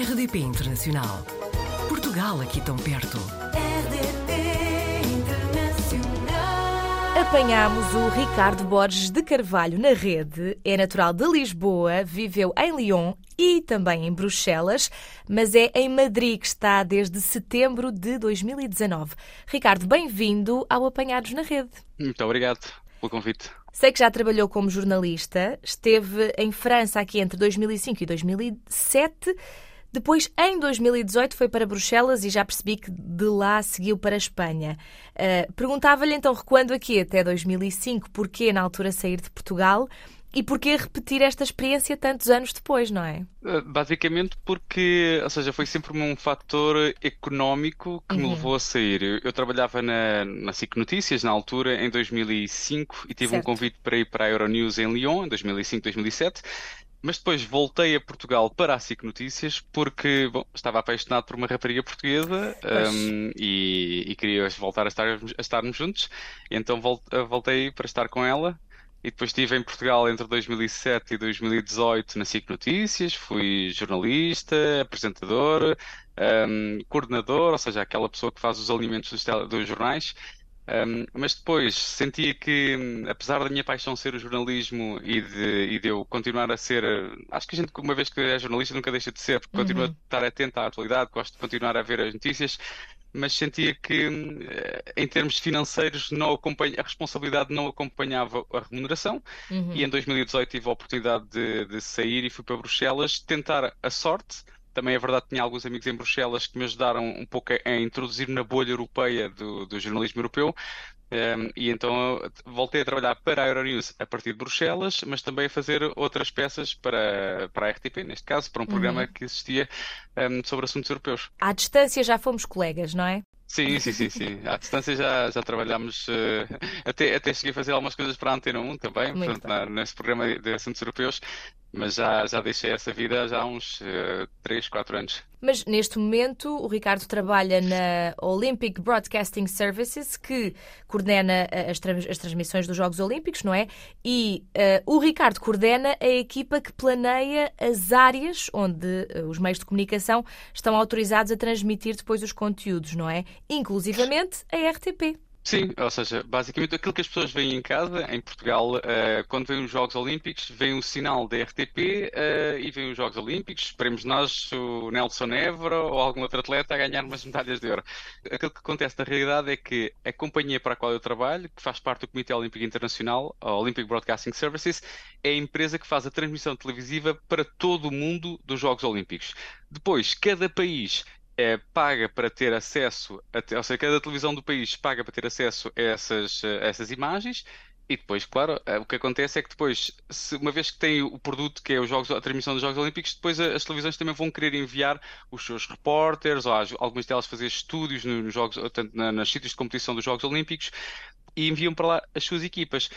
RDP Internacional. Portugal aqui tão perto. RDP Internacional. Apanhámos o Ricardo Borges de Carvalho na rede. É natural de Lisboa, viveu em Lyon e também em Bruxelas, mas é em Madrid que está desde setembro de 2019. Ricardo, bem-vindo ao Apanhados na Rede. Muito obrigado pelo convite. Sei que já trabalhou como jornalista, esteve em França aqui entre 2005 e 2007. Depois, em 2018, foi para Bruxelas e já percebi que de lá seguiu para a Espanha. Uh, Perguntava-lhe então, recuando aqui até 2005, porquê na altura sair de Portugal e porquê repetir esta experiência tantos anos depois, não é? Uh, Basicamente porque, ou seja, foi sempre um fator económico que me levou a sair. Eu, eu trabalhava na, na SIC Notícias na altura, em 2005, e tive um Certo. convite para ir para a Euronews em Lyon, em 2005, 2007. Mas depois voltei a Portugal para a SIC Notícias porque, bom, estava apaixonado por uma rapariga portuguesa um, e, e queria voltar a, estar, a estarmos juntos. Então vol- voltei para estar com ela. E depois estive em Portugal entre 2007 e 2018 na SIC Notícias, fui jornalista, apresentador, um, coordenador, ou seja, aquela pessoa que faz os alimentos dos, dos jornais. Um, mas depois sentia que, apesar da minha paixão ser o jornalismo e de, e de eu continuar a ser, eh, acho que a gente, uma vez que é jornalista, nunca deixa de ser, porque continua a estar atento à atualidade, gosto de continuar a ver as notícias, mas sentia que, eh, em termos financeiros, não acompanha, a responsabilidade não acompanhava a remuneração. Uhum. E em 2018 tive a oportunidade de, de sair e fui para Bruxelas tentar a sorte. Também é verdade que tinha alguns amigos em Bruxelas que me ajudaram um pouco a, a introduzir na bolha europeia do, do jornalismo europeu. Um, e então voltei a trabalhar para a Euronews a partir de Bruxelas, mas também a fazer outras peças para, para a RTP, neste caso, para um programa que existia um, sobre assuntos europeus. À distância já fomos colegas, não é? Sim, sim, sim, sim. À distância já, já trabalhámos, eh, até, até cheguei a fazer algumas coisas para a Antena 1 também, portanto, na- nesse programa de assuntos europeus, mas já, já deixei essa vida já há uns eh, 3, 4 anos. Mas neste momento o Ricardo trabalha na Olympic Broadcasting Services, que coordena eh, as, as transmissões dos Jogos Olímpicos, não é? E eh, o Ricardo coordena a equipa que planeia as áreas onde eh, os meios de comunicação estão autorizados a transmitir depois os conteúdos, não é? Inclusivamente a RTP. Sim, ou seja, basicamente aquilo que as pessoas veem em casa, em Portugal, eh, quando vêm os Jogos Olímpicos, vem o sinal da RTP eh, e vêm os Jogos Olímpicos. Esperemos nós o Nelson Évora ou algum outro atleta a ganhar umas medalhas de ouro. Aquilo que acontece na realidade é que a companhia para a qual eu trabalho, que faz parte do Comitê Olímpico Internacional, a Olympic Broadcasting Services, é a empresa que faz a transmissão televisiva para todo o mundo dos Jogos Olímpicos. Depois, cada país é, paga para ter acesso, a ou seja, cada televisão do país paga para ter acesso a essas, a essas imagens. E depois, claro, eh, o que acontece é que depois, se- uma vez que tem o produto que é os jogos, a transmissão dos Jogos Olímpicos, depois a- as televisões também vão querer enviar os seus repórteres, ou algumas delas fazer estúdios no- nos jogos, tanto na, nas sítios de competição dos Jogos Olímpicos, e enviam para lá as suas equipas.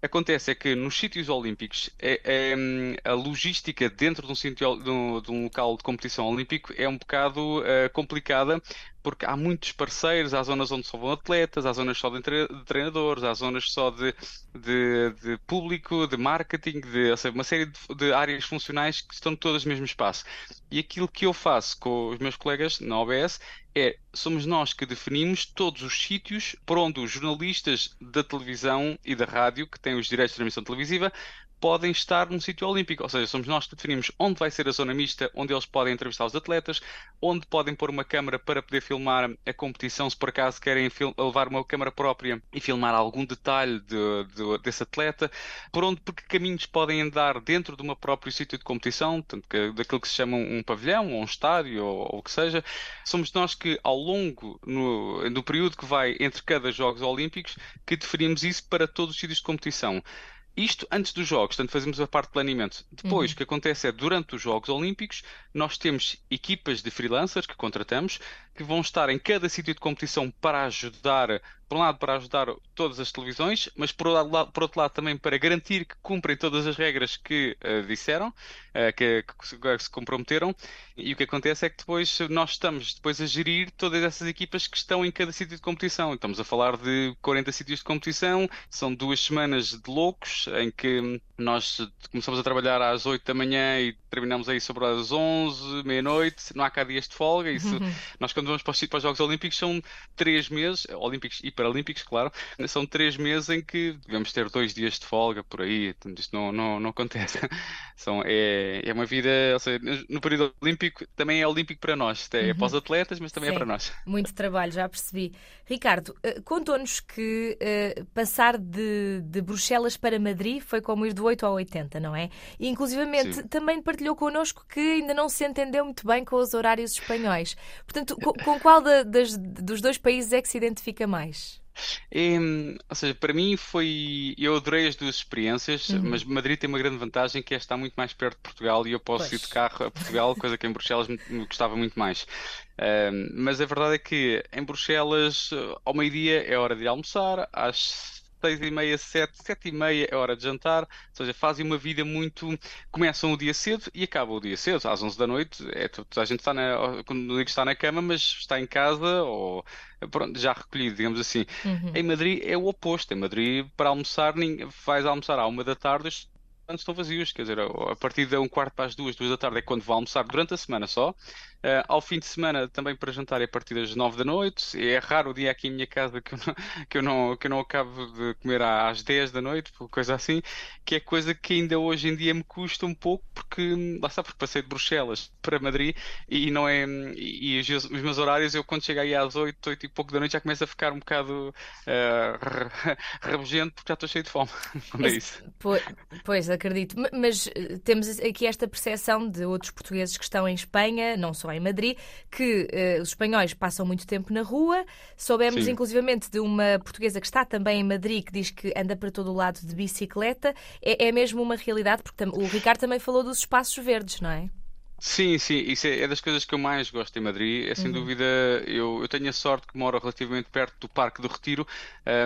Acontece é que nos sítios olímpicos é- é, hum, a logística dentro de um, sítio, de um, de um local de competição olímpico é um bocado eh, complicada porque há muitos parceiros, há zonas onde só vão atletas, há zonas só de, treinadores, há zonas só de, de- de público, de marketing, de, seja, uma série de, de áreas funcionais que estão todas no mesmo espaço. E aquilo que eu faço com os meus colegas na OBS é, somos nós que definimos todos os sítios por onde os jornalistas da televisão e da rádio, que têm os direitos de transmissão televisiva, podem estar num sítio olímpico. Ou seja, somos nós que definimos onde vai ser a zona mista, onde eles podem entrevistar os atletas, onde podem pôr uma câmara para poder filmar a competição, se por acaso querem levar uma câmara própria e filmar algum detalhe de- de- desse atleta, por onde, por que caminhos podem andar dentro de uma próprio sítio de competição, tanto que, daquilo que se chama um pavilhão, ou um estádio, ou, ou o que seja. Somos nós que, ao longo, no, no período que vai entre cada Jogos Olímpicos, que definimos isso para todos os sítios de competição. Isto antes dos Jogos, portanto fazemos a parte de planeamento. Depois, o que acontece é, durante os Jogos Olímpicos, nós temos equipas de freelancers que contratamos, que vão estar em cada sítio de competição para ajudar por um lado para ajudar todas as televisões, mas por outro lado, por outro lado também para garantir que cumprem todas as regras que uh, disseram, uh, que, que, se comprometeram, e o que acontece é que depois nós estamos depois a gerir todas essas equipas que estão em cada sítio de competição. Estamos a falar de 40 sítios de competição, são duas semanas de loucos em que nós começamos a trabalhar às 8 da manhã e terminamos aí sobre as 11, meia-noite, não há cá dias de folga, isso, uhum. nós quando vamos para os, para os Jogos Olímpicos são três meses, Olímpicos e Paralímpicos, claro, são três meses em que devemos ter dois dias de folga por aí, isto não, não, não acontece. São, é, é uma vida, ou seja, no período olímpico também é olímpico para nós, é, é para os uhum. atletas, mas também Sim, é para nós. Muito trabalho, já percebi. Ricardo, uh, contou-nos que uh, passar de, de Bruxelas para Madrid foi como ir do 8 ao 80, não é? E inclusivamente Sim. também partilhou connosco que ainda não se entendeu muito bem com os horários espanhóis. Portanto, com, com qual da, das, dos dois países é que se identifica mais? É, ou seja, para mim foi. Eu adorei as duas experiências, uhum. mas Madrid tem uma grande vantagem que é estar muito mais perto de Portugal e eu posso pois. ir de carro a Portugal, coisa que em Bruxelas me, me gostava muito mais. mas a verdade é que em Bruxelas, ao meio-dia é hora de ir almoçar, às seis e meia, sete, sete e meia é hora de jantar, ou seja, fazem uma vida muito. Começam o dia cedo e acabam o dia cedo, às onze da noite. É, a gente está na, quando digo está na cama, mas está em casa ou pronto, já recolhido, digamos assim. Uhum. Em Madrid é o oposto. Em Madrid, para almoçar, vais almoçar à uma da tarde, estão vazios, quer dizer, a partir de um quarto para as duas, duas da tarde é quando vou almoçar durante a semana só. Uh, ao fim de semana também para jantar é a partir das nove da noite. É raro o dia aqui em minha casa que eu não, que eu não, que eu não acabo de comer às dez da noite, coisa assim, que é coisa que ainda hoje em dia me custa um pouco, porque lá está, porque passei de Bruxelas para Madrid e não é. E, os, os meus horários, eu quando chego aí às oito, oito e pouco da noite já começo a ficar um bocado uh, rabugento porque já estou cheio de fome. É isso. Pois, pois acredito. Mas eh, temos aqui esta percepção de outros portugueses que estão em Espanha, não só em Madrid, que uh, os espanhóis passam muito tempo na rua. Soubemos, Sim. inclusivamente, de uma portuguesa que está também em Madrid, que diz que anda para todo o lado de bicicleta. É, é mesmo uma realidade, porque o Ricardo também falou dos espaços verdes, não é? Sim, sim, isso é, é, das coisas que eu mais gosto em Madrid. É sem uhum. dúvida, eu, eu tenho a sorte que moro relativamente perto do Parque do Retiro,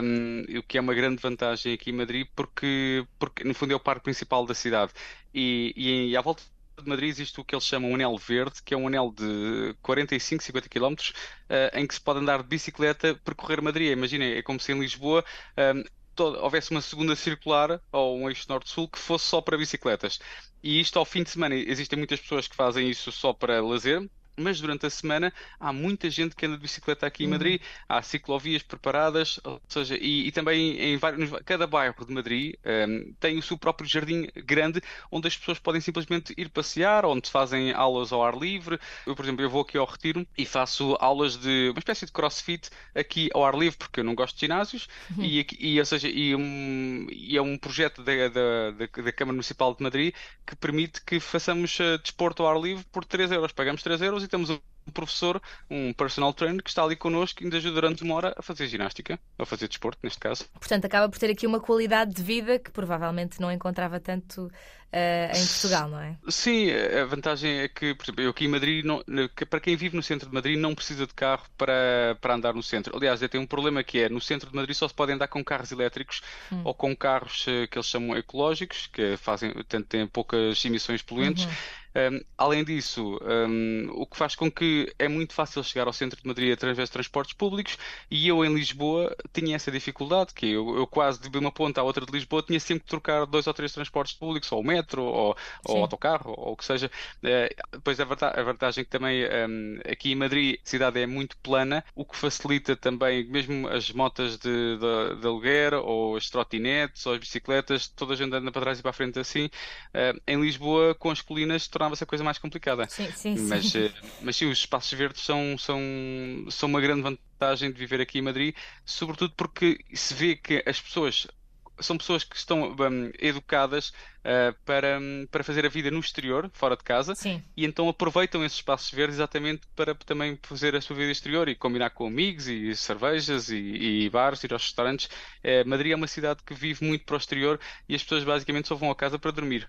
um, o que é uma grande vantagem aqui em Madrid, porque, porque no fundo é o parque principal da cidade. E, e, e à volta de Madrid existe o que eles chamam um anel verde, que é um anel de 45, 50 km, uh, em que se pode andar de bicicleta, percorrer Madrid. Imaginem, é como se em Lisboa. Um, todo, houvesse uma segunda circular ou um eixo norte-sul que fosse só para bicicletas. E isto ao fim de semana, existem muitas pessoas que fazem isso só para lazer, mas durante a semana há muita gente que anda de bicicleta aqui em uhum. Madrid, há ciclovias preparadas, ou seja, e, e também em vários, cada bairro de Madrid um, ehm, tem o seu próprio jardim grande onde as pessoas podem simplesmente ir passear, onde fazem aulas ao ar livre. Eu, por exemplo, eu vou aqui ao Retiro e faço aulas de uma espécie de crossfit aqui ao ar livre, porque eu não gosto de ginásios, uhum. e, e, ou seja, e, um, e, é um projeto da, da, da, da, Câmara Municipal de Madrid que permite que façamos uh, desporto ao ar livre por 3 euros. Pagamos 3 euros e temos um professor, um personal trainer, que está ali connosco e ainda ajuda durante uma hora a fazer ginástica, a fazer desporto, neste caso. Portanto, acaba por ter aqui uma qualidade de vida que provavelmente não encontrava tanto uh, em Portugal, não é? Sim, a vantagem é que, por exemplo, eu aqui em Madrid, não, para quem vive no centro de Madrid, não precisa de carro para, para andar no centro. Aliás, eu tenho um problema que é, no centro de Madrid só se pode andar com carros elétricos hum. ou com carros eh, que eles chamam ecológicos, que fazem, têm poucas emissões poluentes. Uhum. Um, além disso, um, o que faz com que é muito fácil chegar ao centro de Madrid através de transportes públicos e eu em Lisboa tinha essa dificuldade, que eu, eu quase de uma ponta à outra de Lisboa tinha sempre que trocar dois ou três transportes públicos, ou o metro, ou, ou autocarro, ou o que seja. Depois a, a vantagem que também um, aqui em Madrid a cidade é muito plana, o que facilita também mesmo as motas de, de, de aluguer, ou as trotinetes, ou as bicicletas, toda a gente anda para trás e para a frente assim. Uh, em Lisboa, com as colinas, tornava-se a coisa mais complicada. Sim, sim, mas, sim. Uh, mas sim, os espaços verdes são, são, são uma grande vantagem de viver aqui em Madrid, sobretudo porque se vê que as pessoas são pessoas que estão um, educadas uh, para, para fazer a vida no exterior, fora de casa, Sim. e então aproveitam esses espaços verdes exatamente para também fazer a sua vida exterior e combinar com amigos e cervejas e, e bares, ir aos restaurantes. Uh, Madrid é uma cidade que vive muito para o exterior e as pessoas basicamente só vão a casa para dormir.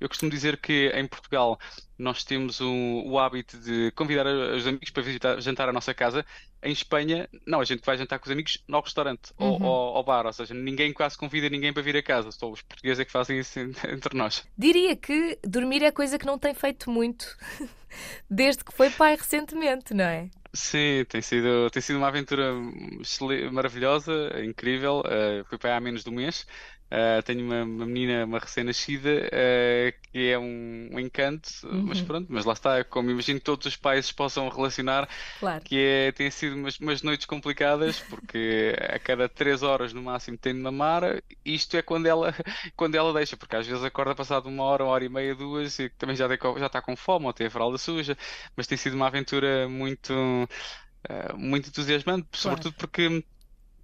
Eu costumo dizer que em Portugal nós temos o, o hábito de convidar os amigos para visitar, jantar à nossa casa. Em Espanha, não, a gente vai jantar com os amigos no restaurante ou Uhum. ao, ao bar, ou seja, ninguém quase convida ninguém para vir a casa, só os portugueses é que fazem isso entre nós. Diria que dormir é coisa que não tem feito muito desde que foi pai recentemente, não é? Sim, tem sido, tem sido uma aventura maravilhosa, incrível. Uh, fui aí há menos de um mês. Uh, tenho uma, uma menina, uma recém-nascida, uh, que é um, um encanto, mas Uhum. pronto, mas lá está, como imagino que todos os pais possam relacionar, Claro. que é, têm sido umas, umas noites complicadas, porque a cada três horas no máximo tem de mamar. Isto é quando ela, quando ela deixa, porque às vezes acorda passado uma hora, uma hora e meia, duas, e também já, tem já está com fome ou tem a fralda suja, mas tem sido uma aventura muito, eh, muito entusiasmante, sobretudo porque.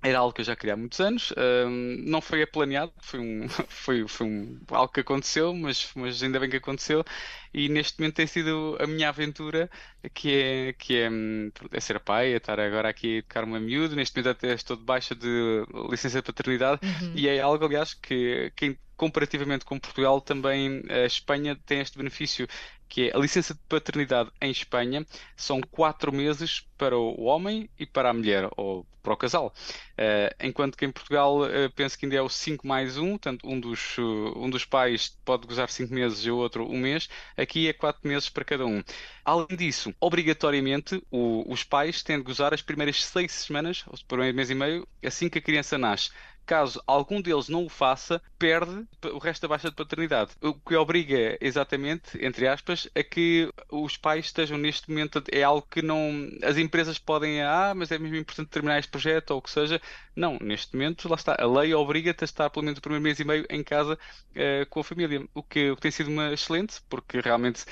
Era algo que eu já queria há muitos anos, hum, não foi planeado, foi um, foi, foi um, algo que aconteceu, mas, mas ainda bem que aconteceu, e neste momento tem sido a minha aventura, que é, que é, hum, é ser pai, é estar agora aqui a educar uma miúdo, neste momento até estou de baixa de licença de paternidade, Uhum. e é algo, aliás, que, que comparativamente com Portugal, também a Espanha tem este benefício, que é a licença de paternidade em Espanha são quatro meses para o homem e para a mulher, ou para o casal. Eh, enquanto que em Portugal, eh, penso que ainda é o 5 mais um, portanto, um dos, uh, um dos pais pode gozar 5 meses e o outro um mês. Aqui é 4 meses para cada um. Além disso, obrigatoriamente, o- os pais têm de gozar as primeiras 6 semanas, ou por um mês e meio, assim que a criança nasce. Caso algum deles não o faça, perde o resto da baixa de paternidade. O que obriga exatamente, entre aspas, a que os pais estejam neste momento. É algo que não. As empresas podem, ah, mas é mesmo importante terminar este projeto ou o que seja. Não, neste momento, lá está. A lei obriga-te a estar pelo menos o primeiro mês e meio em casa eh, com a família. O que, o que tem sido uma excelente, porque realmente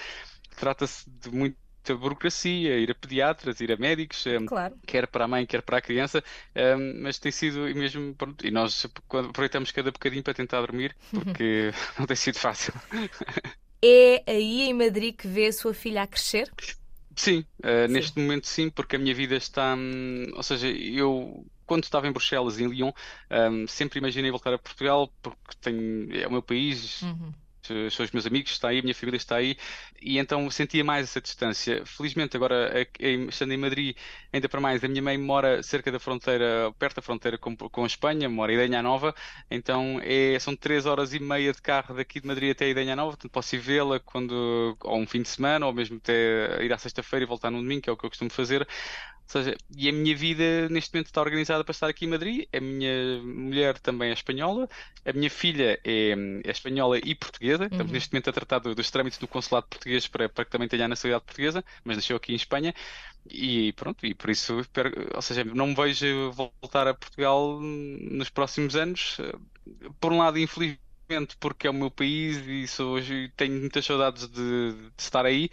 trata-se de muita burocracia, ir a pediatras, ir a médicos. eh, Claro. quer para a mãe, quer para a criança, um, mas tem sido e mesmo, pronto, e nós aproveitamos cada bocadinho para tentar dormir, porque não tem sido fácil. É aí em Madrid que vê a sua filha a crescer? Sim, uh, neste momento sim, porque a minha vida está, hum, ou seja, eu quando estava em Bruxelas, em Lyon, um, sempre imaginei voltar a Portugal porque tenho, é o meu país, Uhum. São os meus amigos, está aí, a minha família está aí, e então sentia mais essa distância. Felizmente, agora, estando em Madrid, ainda para mais, a minha mãe mora cerca da fronteira, perto da fronteira com, com a Espanha, mora em Idenha Nova, então é, são três horas e meia de carro daqui de Madrid até Idenha Nova, portanto posso ir vê-la quando, ou um fim de semana, ou mesmo até ir à sexta-feira e voltar no domingo, que é o que eu costumo fazer. Ou seja, e a minha vida neste momento está organizada para estar aqui em Madrid. A minha mulher também é espanhola, a minha filha é, é espanhola e portuguesa. Estamos Uhum. neste momento a tratar do- dos trâmites do consulado português para, para que também tenha a nacionalidade portuguesa, mas nasceu aqui em Espanha. E pronto, e por isso, ou seja, não me vejo voltar a Portugal nos próximos anos. Por um lado, infelizmente, porque é o meu país e sou, tenho muitas saudades de, de estar aí.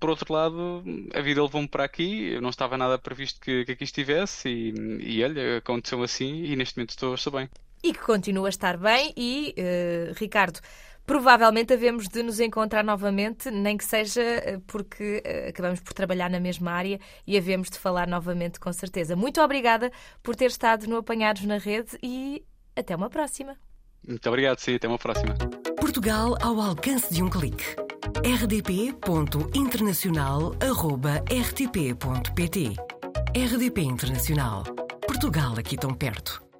Por outro lado, a vida levou-me para aqui, eu não estava nada previsto que, que aqui estivesse e, e olha, aconteceu assim e neste momento estou, estou bem. E que continua a estar bem e, eh, Ricardo, provavelmente havemos de nos encontrar novamente, nem que seja eh, porque eh, acabamos por trabalhar na mesma área e havemos de falar novamente com certeza. Muito obrigada por ter estado no Apanhados na Rede e até uma próxima. Muito obrigado, sim, até uma próxima. Portugal ao alcance de um clique. rdp.internacional.rtp.pt RDP Internacional. Portugal aqui tão perto.